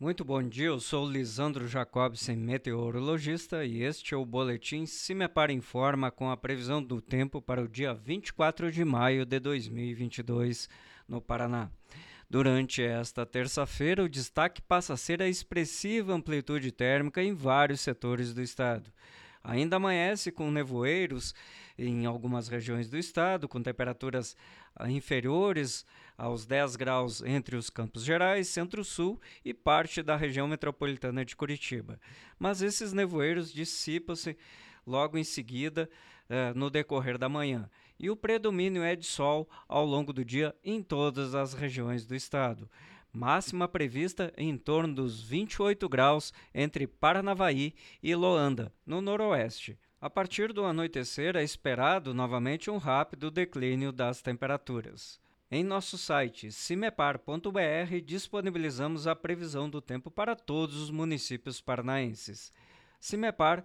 Muito bom dia, eu sou Lisandro Jacobsen, meteorologista, e este é o boletim Cimepar Informa com a previsão do tempo para o dia 24 de maio de 2022 no Paraná. Durante esta terça-feira, o destaque passa a ser a expressiva amplitude térmica em vários setores do estado. Ainda amanhece com nevoeiros em algumas regiões do estado, com temperaturas inferiores aos 10 graus entre os Campos Gerais, Centro-Sul e parte da região metropolitana de Curitiba. Mas esses nevoeiros dissipam-se logo em seguida eh, no decorrer da manhã, e o predomínio é de sol ao longo do dia em todas as regiões do estado máxima prevista em torno dos 28 graus entre Paranavaí e Loanda, no noroeste. A partir do anoitecer é esperado novamente um rápido declínio das temperaturas. Em nosso site cimepar.br disponibilizamos a previsão do tempo para todos os municípios paranaenses. Cimepar